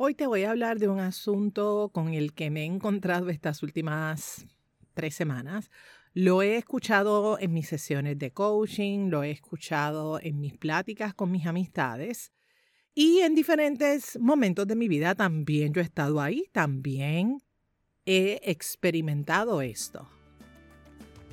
Hoy te voy a hablar de un asunto con el que me he encontrado estas últimas tres semanas. Lo he escuchado en mis sesiones de coaching, lo he escuchado en mis pláticas con mis amistades y en diferentes momentos de mi vida también yo he estado ahí, también he experimentado esto.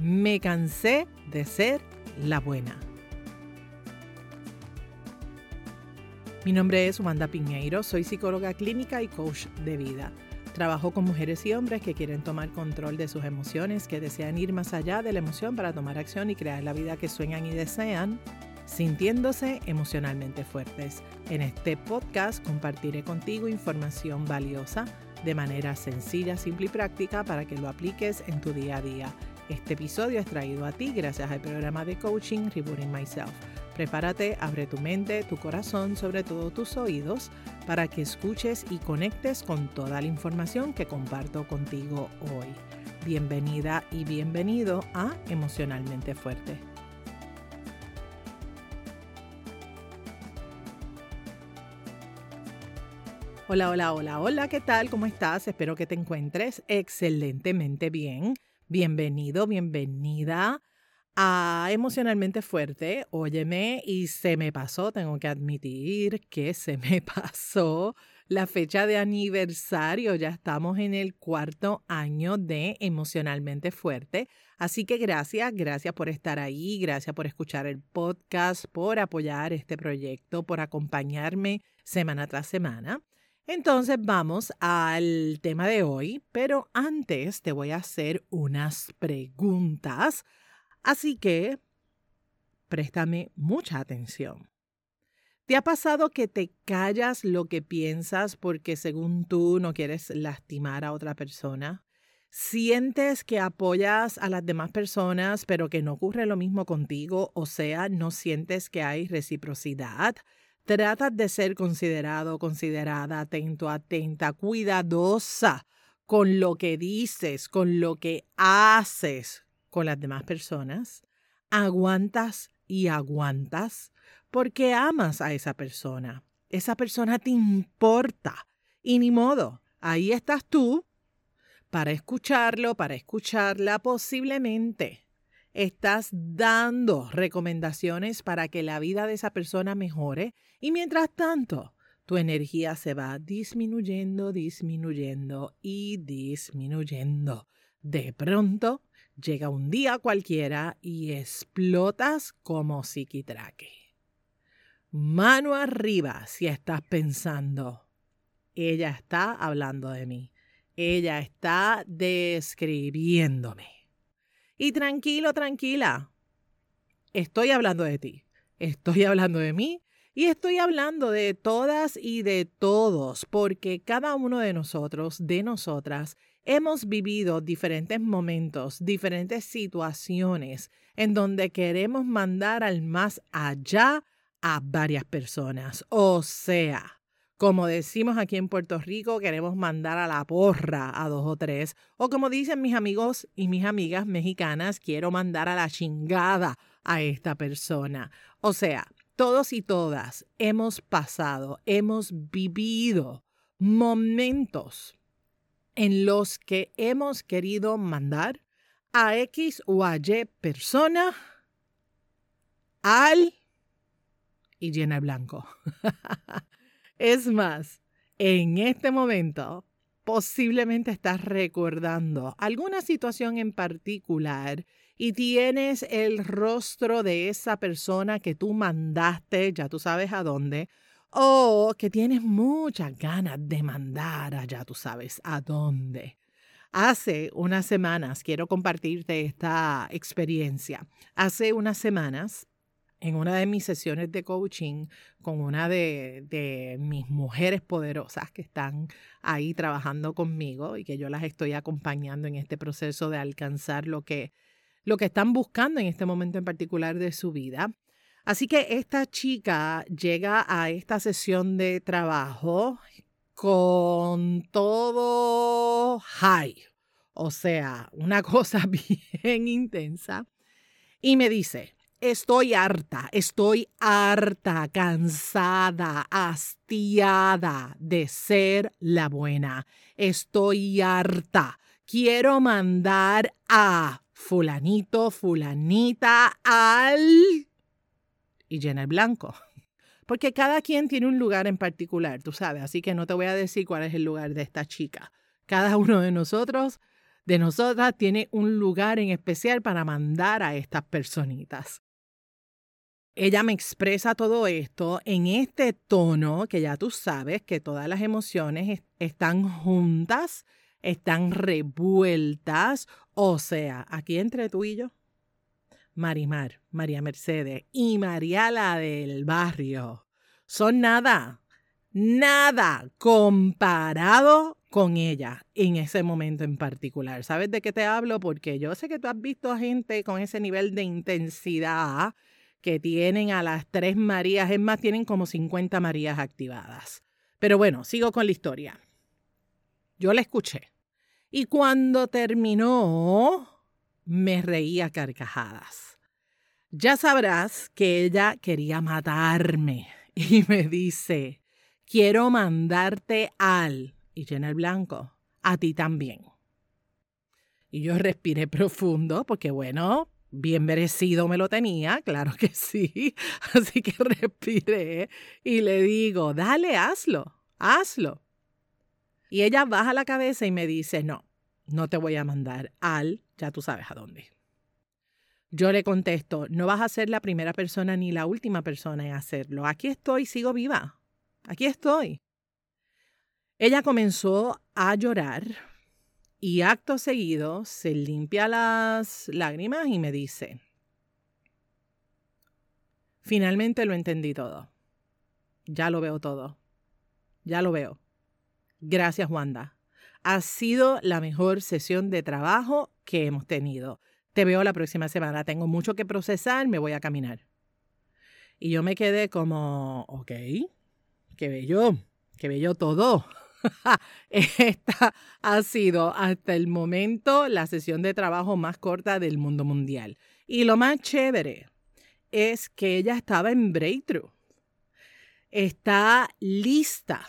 Me cansé de ser la buena. Mi nombre es Wanda Piñeiro, soy psicóloga clínica y coach de vida. Trabajo con mujeres y hombres que quieren tomar control de sus emociones, que desean ir más allá de la emoción para tomar acción y crear la vida que sueñan y desean, sintiéndose emocionalmente fuertes. En este podcast compartiré contigo información valiosa de manera sencilla, simple y práctica para que lo apliques en tu día a día. Este episodio es traído a ti gracias al programa de coaching Rebooting Myself Prepárate, abre tu mente, tu corazón, sobre todo tus oídos, para que escuches y conectes con toda la información que comparto contigo hoy. Bienvenida y bienvenido a Emocionalmente Fuerte. Hola, hola, hola, hola, ¿qué tal? ¿Cómo estás? Espero que te encuentres excelentemente bien. Bienvenido, bienvenida a emocionalmente fuerte, óyeme, y se me pasó, tengo que admitir que se me pasó la fecha de aniversario, ya estamos en el cuarto año de emocionalmente fuerte, así que gracias, gracias por estar ahí, gracias por escuchar el podcast, por apoyar este proyecto, por acompañarme semana tras semana. Entonces vamos al tema de hoy, pero antes te voy a hacer unas preguntas Así que préstame mucha atención. ¿Te ha pasado que te callas lo que piensas porque según tú no quieres lastimar a otra persona? ¿Sientes que apoyas a las demás personas pero que no ocurre lo mismo contigo? O sea, no sientes que hay reciprocidad. Tratas de ser considerado, considerada, atento, atenta, cuidadosa con lo que dices, con lo que haces, con las demás personas, aguantas y aguantas porque amas a esa persona. Esa persona te importa y ni modo, ahí estás tú para escucharlo, para escucharla posiblemente. Estás dando recomendaciones para que la vida de esa persona mejore y mientras tanto tu energía se va disminuyendo, disminuyendo y disminuyendo. De pronto Llega un día cualquiera y explotas como psiquitraque. Mano arriba si estás pensando, ella está hablando de mí, ella está describiéndome. Y tranquilo, tranquila, estoy hablando de ti, estoy hablando de mí y estoy hablando de todas y de todos, porque cada uno de nosotros, de nosotras, hemos vivido diferentes momentos, diferentes situaciones en donde queremos mandar al más allá a varias personas. O sea, como decimos aquí en Puerto Rico, queremos mandar a la porra a dos o tres. O como dicen mis amigos y mis amigas mexicanas, quiero mandar a la chingada a esta persona. O sea, todos y todas hemos pasado, hemos vivido momentos en los que hemos querido mandar a X o a Y persona al y llena el blanco. es más, en este momento posiblemente estás recordando alguna situación en particular y tienes el rostro de esa persona que tú mandaste, ya tú sabes a dónde, o que tienes muchas ganas de mandar allá, tú sabes a dónde. Hace unas semanas, quiero compartirte esta experiencia. Hace unas semanas, en una de mis sesiones de coaching con una de, de, mis mujeres poderosas que están ahí trabajando conmigo y que yo las estoy acompañando en este proceso de alcanzar lo que, lo que están buscando en este momento en particular de su vida, Así que esta chica llega a esta sesión de trabajo con todo high, o sea, una cosa bien intensa, y me dice, estoy harta, estoy harta, cansada, hastiada de ser la buena. Estoy harta. Quiero mandar a fulanito, fulanita al... y llena el blanco. Porque cada quien tiene un lugar en particular, tú sabes, así que no te voy a decir cuál es el lugar de esta chica. Cada uno de nosotros, de nosotras, tiene un lugar en especial para mandar a estas personitas. Ella me expresa todo esto en este tono que ya tú sabes que todas las emociones están juntas, están revueltas, o sea, aquí entre tú y yo, Marimar, María Mercedes y María la del barrio son nada, nada comparado con ella en ese momento en particular. ¿Sabes de qué te hablo? Porque yo sé que tú has visto a gente con ese nivel de intensidad que tienen a las tres Marías, es más, tienen como 50 Marías activadas. Pero bueno, sigo con la historia. Yo la escuché. Y cuando terminó, me reía carcajadas. Ya sabrás que ella quería matarme y me dice, quiero mandarte al, y llena el blanco, a ti también. Y yo respiré profundo porque, bueno, bien merecido me lo tenía, claro que sí. Así que respiré y le digo, dale, hazlo, hazlo. Y ella baja la cabeza y me dice, no, no te voy a mandar al, ya tú sabes a dónde. Yo le contesto, no vas a ser la primera persona ni la última persona en hacerlo. Aquí estoy, sigo viva. Aquí estoy. Ella comenzó a llorar y acto seguido se limpia las lágrimas y me dice, finalmente lo entendí todo. Ya lo veo todo. Ya lo veo. Gracias, Wanda. Ha sido la mejor sesión de trabajo que hemos tenido. Te veo la próxima semana. Tengo mucho que procesar, me voy a caminar. Y yo me quedé como, ok, qué bello, qué bello todo. Esta ha sido hasta el momento la sesión de trabajo más corta del mundo mundial. Y lo más chévere es que ella estaba en breakthrough. Está lista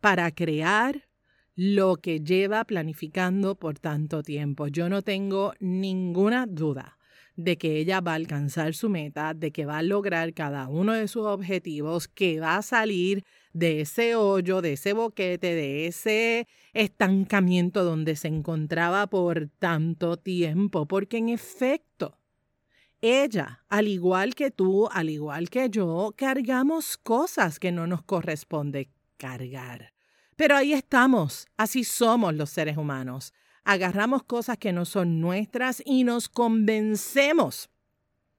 para crear lo que lleva planificando por tanto tiempo. Yo no tengo ninguna duda de que ella va a alcanzar su meta, de que va a lograr cada uno de sus objetivos, que va a salir de ese hoyo, de ese boquete, de ese estancamiento donde se encontraba por tanto tiempo, porque en efecto, ella, al igual que tú, al igual que yo, cargamos cosas que no nos corresponde cargar. Pero ahí estamos, así somos los seres humanos. Agarramos cosas que no son nuestras y nos convencemos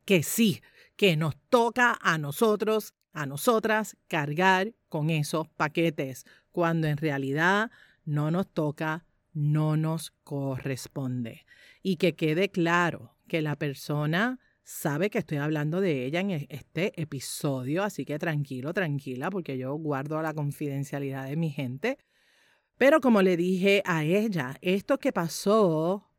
que sí, que nos toca a nosotros, a nosotras, cargar con esos paquetes, cuando en realidad no nos toca, no nos corresponde. Y que quede claro que la persona sabe que estoy hablando de ella en e-, este episodio, así que tranquilo, tranquila, porque yo guardo la confidencialidad de mi gente. Pero como le dije a ella, esto que pasó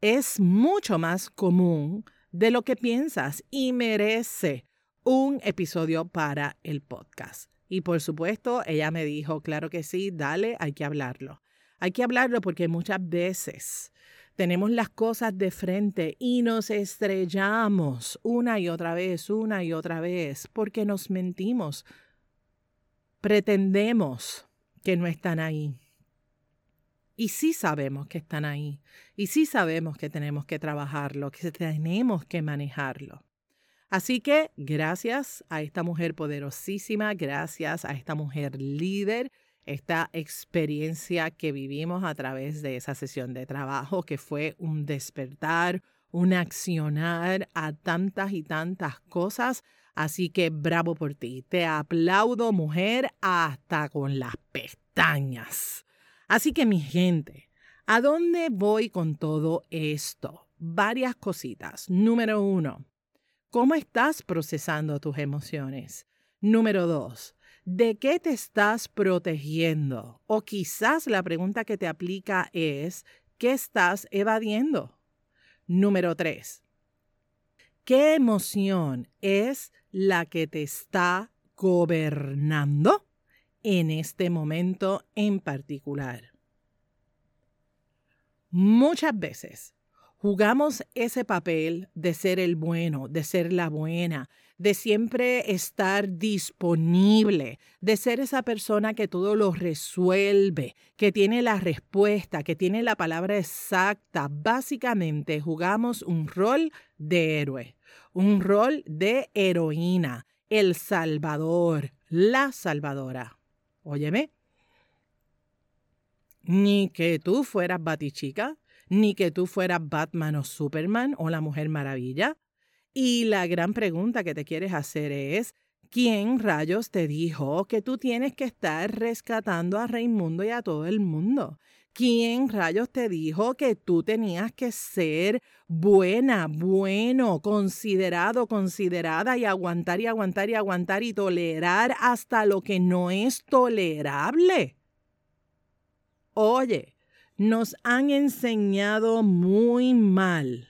es mucho más común de lo que piensas y merece un episodio para el podcast. Y por supuesto, ella me dijo, claro que sí, dale, hay que hablarlo. Hay que hablarlo porque muchas veces tenemos las cosas de frente y nos estrellamos una y otra vez, una y otra vez, porque nos mentimos. Pretendemos que no están ahí. Y sí sabemos que están ahí. Y sí sabemos que tenemos que trabajarlo, que tenemos que manejarlo. Así que gracias a esta mujer poderosísima, gracias a esta mujer líder, esta experiencia que vivimos a través de esa sesión de trabajo, que fue un despertar, un accionar a tantas y tantas cosas. Así que bravo por ti. Te aplaudo, mujer, hasta con las pestañas. Así que mi gente, ¿a dónde voy con todo esto? Varias cositas. Número uno, ¿cómo estás procesando tus emociones? Número dos, ¿De qué te estás protegiendo? O quizás la pregunta que te aplica es, ¿qué estás evadiendo? Número tres, ¿Qué emoción es la que te está gobernando en este momento en particular? Muchas veces jugamos ese papel de ser el bueno, de ser la buena, de siempre estar disponible, de ser esa persona que todo lo resuelve, que tiene la respuesta, que tiene la palabra exacta. Básicamente jugamos un rol de héroe, un rol de heroína, el salvador, la salvadora. Óyeme, ni que tú fueras Batichica, ni que tú fueras Batman o Superman o la Mujer Maravilla. Y la gran pregunta que te quieres hacer es, ¿quién rayos te dijo que tú tienes que estar rescatando a Raimundo y a todo el mundo? ¿Quién rayos te dijo que tú tenías que ser buena, bueno, considerado, considerada y aguantar y aguantar y aguantar y tolerar hasta lo que no es tolerable? Oye, nos han enseñado muy mal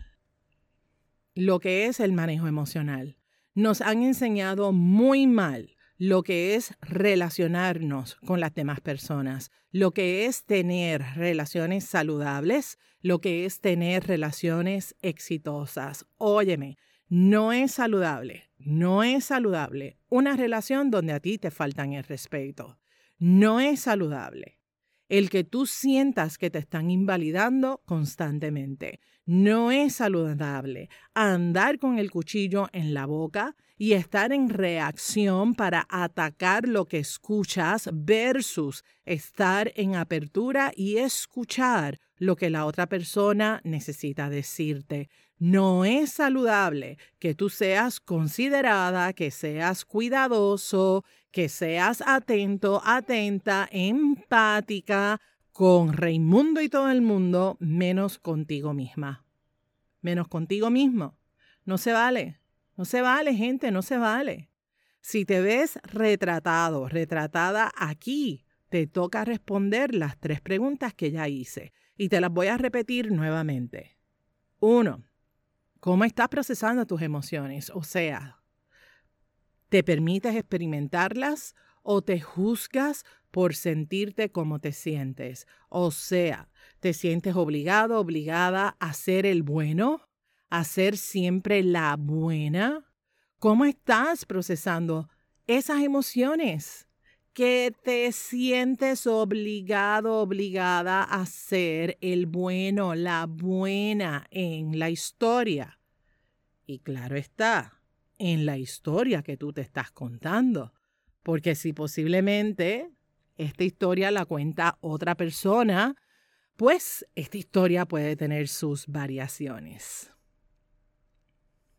lo que es el manejo emocional. Nos han enseñado muy mal lo que es relacionarnos con las demás personas, lo que es tener relaciones saludables, lo que es tener relaciones exitosas. Óyeme, no es saludable, no es saludable una relación donde a ti te faltan el respeto. No es saludable el que tú sientas que te están invalidando constantemente. No es saludable andar con el cuchillo en la boca y estar en reacción para atacar lo que escuchas versus estar en apertura y escuchar lo que la otra persona necesita decirte. No es saludable que tú seas considerada, que seas cuidadoso, que seas atento, atenta, empática con Raimundo y todo el mundo, menos contigo misma. Menos contigo mismo. No se vale. No se vale, gente, no se vale. Si te ves retratado, retratada aquí, te toca responder las tres preguntas que ya hice y te las voy a repetir nuevamente. Uno, ¿Cómo estás procesando tus emociones? O sea, ¿te permites experimentarlas o te juzgas por sentirte como te sientes? O sea, ¿te sientes obligado, obligada a ser el bueno? ¿A ser siempre la buena? ¿Cómo estás procesando esas emociones? Que te sientes obligado, obligada a ser el bueno, la buena en la historia. Y claro está, en la historia que tú te estás contando. Porque si posiblemente esta historia la cuenta otra persona, pues esta historia puede tener sus variaciones.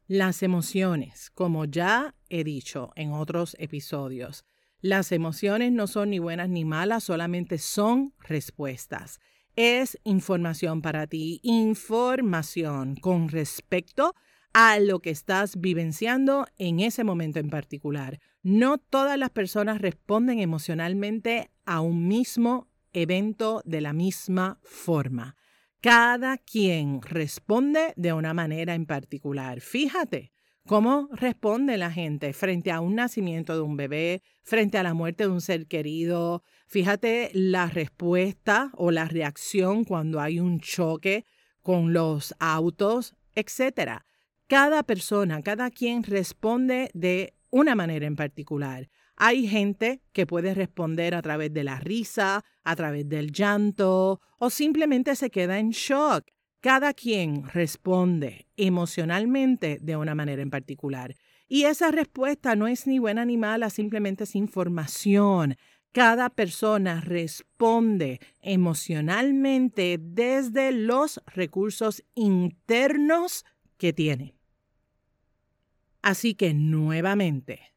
Las emociones, como ya he dicho en otros episodios, las emociones no son ni buenas ni malas, solamente son respuestas. Es información para ti, información con respecto a lo que estás vivenciando en ese momento en particular. No todas las personas responden emocionalmente a un mismo evento de la misma forma. Cada quien responde de una manera en particular. Fíjate, ¿Cómo responde la gente frente a un nacimiento de un bebé, frente a la muerte de un ser querido? Fíjate la respuesta o la reacción cuando hay un choque con los autos, etc. Cada persona, cada quien responde de una manera en particular. Hay gente que puede responder a través de la risa, a través del llanto o simplemente se queda en shock. Cada quien responde emocionalmente de una manera en particular. Y esa respuesta no es ni buena ni mala, simplemente es información. Cada persona responde emocionalmente desde los recursos internos que tiene. Así que nuevamente,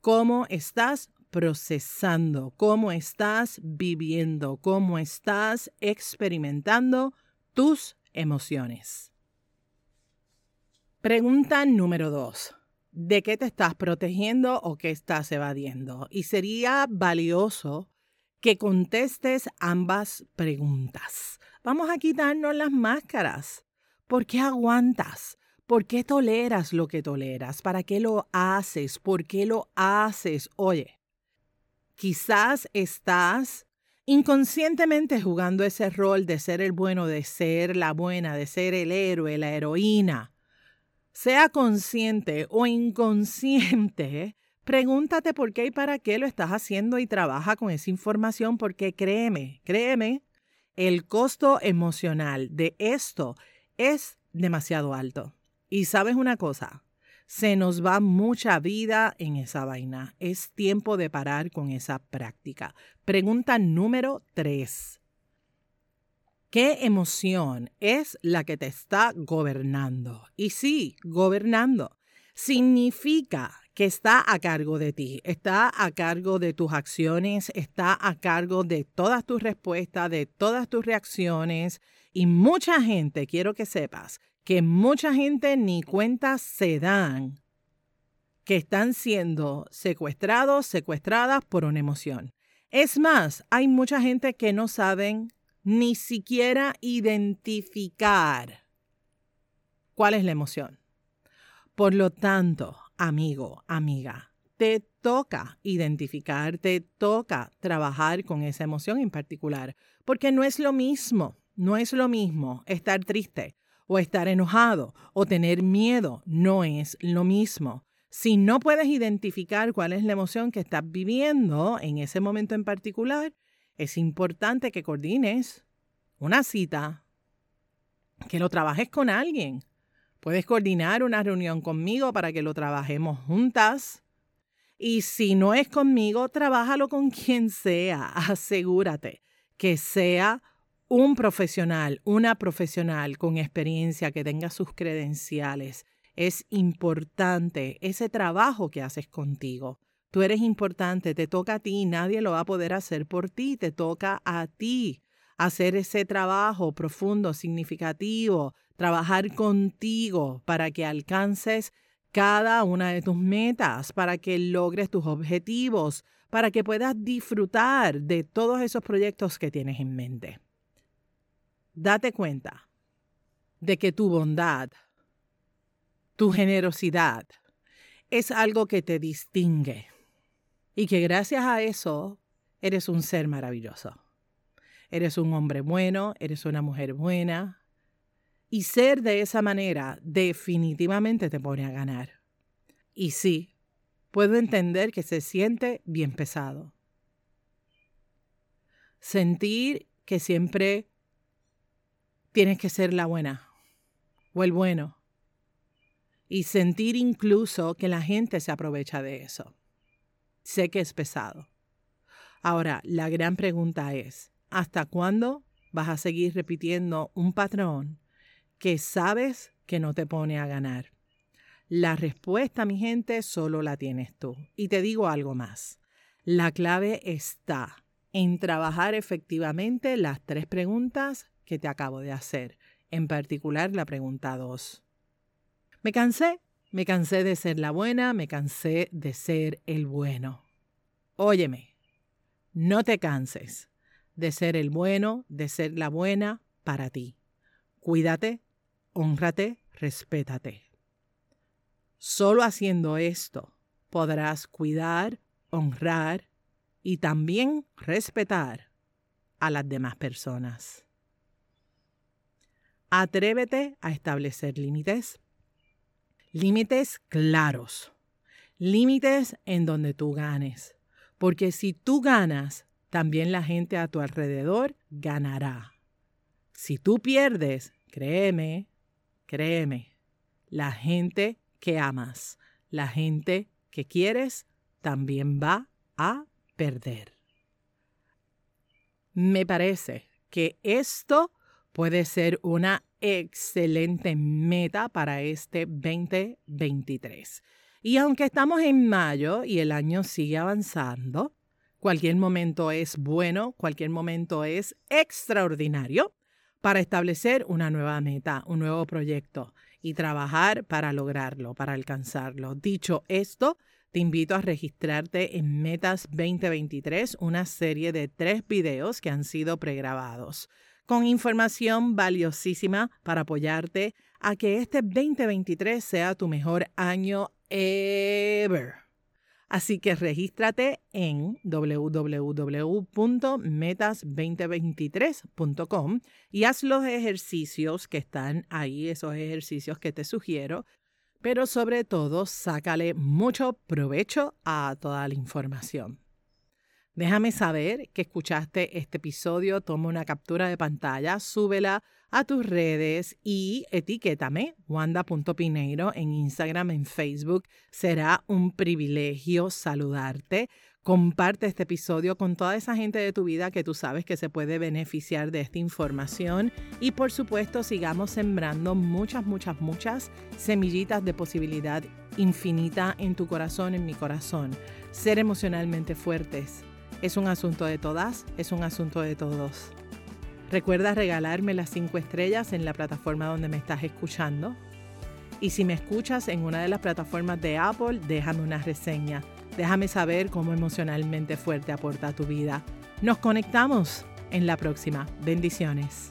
¿cómo estás procesando? ¿Cómo estás viviendo? ¿Cómo estás experimentando tus emociones. Pregunta número dos. ¿De qué te estás protegiendo o qué estás evadiendo? Y sería valioso que contestes ambas preguntas. Vamos a quitarnos las máscaras. ¿Por qué aguantas? ¿Por qué toleras lo que toleras? ¿Para qué lo haces? ¿Por qué lo haces? Oye, quizás estás inconscientemente jugando ese rol de ser el bueno, de ser la buena, de ser el héroe, la heroína. Sea consciente o inconsciente, pregúntate por qué y para qué lo estás haciendo y trabaja con esa información porque créeme, créeme, el costo emocional de esto es demasiado alto. Y sabes una cosa, se nos va mucha vida en esa vaina. Es tiempo de parar con esa práctica. Pregunta número tres. ¿Qué emoción es la que te está gobernando? Y sí, gobernando significa que está a cargo de ti, está a cargo de tus acciones, está a cargo de todas tus respuestas, de todas tus reacciones. Y mucha gente, quiero que sepas, que mucha gente ni cuenta se dan que están siendo secuestrados, secuestradas por una emoción. Es más, hay mucha gente que no saben ni siquiera identificar cuál es la emoción. Por lo tanto, amigo, amiga, te toca identificar, te toca trabajar con esa emoción en particular, porque no es lo mismo, no es lo mismo estar triste o estar enojado o tener miedo, no es lo mismo. Si no puedes identificar cuál es la emoción que estás viviendo en ese momento en particular, es importante que coordines una cita, que lo trabajes con alguien. Puedes coordinar una reunión conmigo para que lo trabajemos juntas. Y si no es conmigo, trabájalo con quien sea. Asegúrate que sea un profesional, una profesional con experiencia que tenga sus credenciales es importante ese trabajo que haces contigo. Tú eres importante, te toca a ti, nadie lo va a poder hacer por ti, te toca a ti hacer ese trabajo profundo, significativo, trabajar contigo para que alcances cada una de tus metas, para que logres tus objetivos, para que puedas disfrutar de todos esos proyectos que tienes en mente. Date cuenta de que tu bondad, tu generosidad es algo que te distingue y que gracias a eso eres un ser maravilloso. Eres un hombre bueno, eres una mujer buena. Y ser de esa manera definitivamente te pone a ganar. Y sí, puedo entender que se siente bien pesado. Sentir que siempre tienes que ser la buena o el bueno y sentir incluso que la gente se aprovecha de eso. Sé que es pesado. Ahora, la gran pregunta es, ¿hasta cuándo vas a seguir repitiendo un patrón que sabes que no te pone a ganar? La respuesta, mi gente, solo la tienes tú. Y te digo algo más. La clave está en trabajar efectivamente las tres preguntas que te acabo de hacer, en particular la pregunta 2. Me cansé, me cansé de ser la buena, me cansé de ser el bueno. Óyeme, no te canses de ser el bueno, de ser la buena para ti. Cuídate, honrate, respétate. Solo haciendo esto podrás cuidar, honrar y también respetar a las demás personas. Atrévete a establecer límites límites claros, límites en donde tú ganes, porque si tú ganas, también la gente a tu alrededor ganará. Si tú pierdes, créeme, créeme, la gente que amas, la gente que quieres, también va a perder. Me parece que esto puede ser una excelente meta para este 2023. Y aunque estamos en mayo y el año sigue avanzando, cualquier momento es bueno, cualquier momento es extraordinario para establecer una nueva meta, un nuevo proyecto y trabajar para lograrlo, para alcanzarlo. Dicho esto, te invito a registrarte en Metas 2023, una serie de tres videos que han sido pregrabados con información valiosísima para apoyarte a que este 2023 sea tu mejor año ever. Así que regístrate en www.metas2023.com y haz los ejercicios que están ahí, esos ejercicios que te sugiero, pero sobre todo sácale mucho provecho a toda la información. Déjame saber que escuchaste este episodio, toma una captura de pantalla, súbela a tus redes y etiquétame wanda.pineiro en Instagram, en Facebook. Será un privilegio saludarte. Comparte este episodio con toda esa gente de tu vida que tú sabes que se puede beneficiar de esta información y por supuesto sigamos sembrando muchas, muchas, muchas semillitas de posibilidad infinita en tu corazón, en mi corazón. Ser emocionalmente fuertes es un asunto de todas, es un asunto de todos. Recuerda regalarme las cinco estrellas en la plataforma donde me estás escuchando. Y si me escuchas en una de las plataformas de Apple, déjame una reseña. Déjame saber cómo emocionalmente fuerte aporta tu vida. Nos conectamos en la próxima. Bendiciones.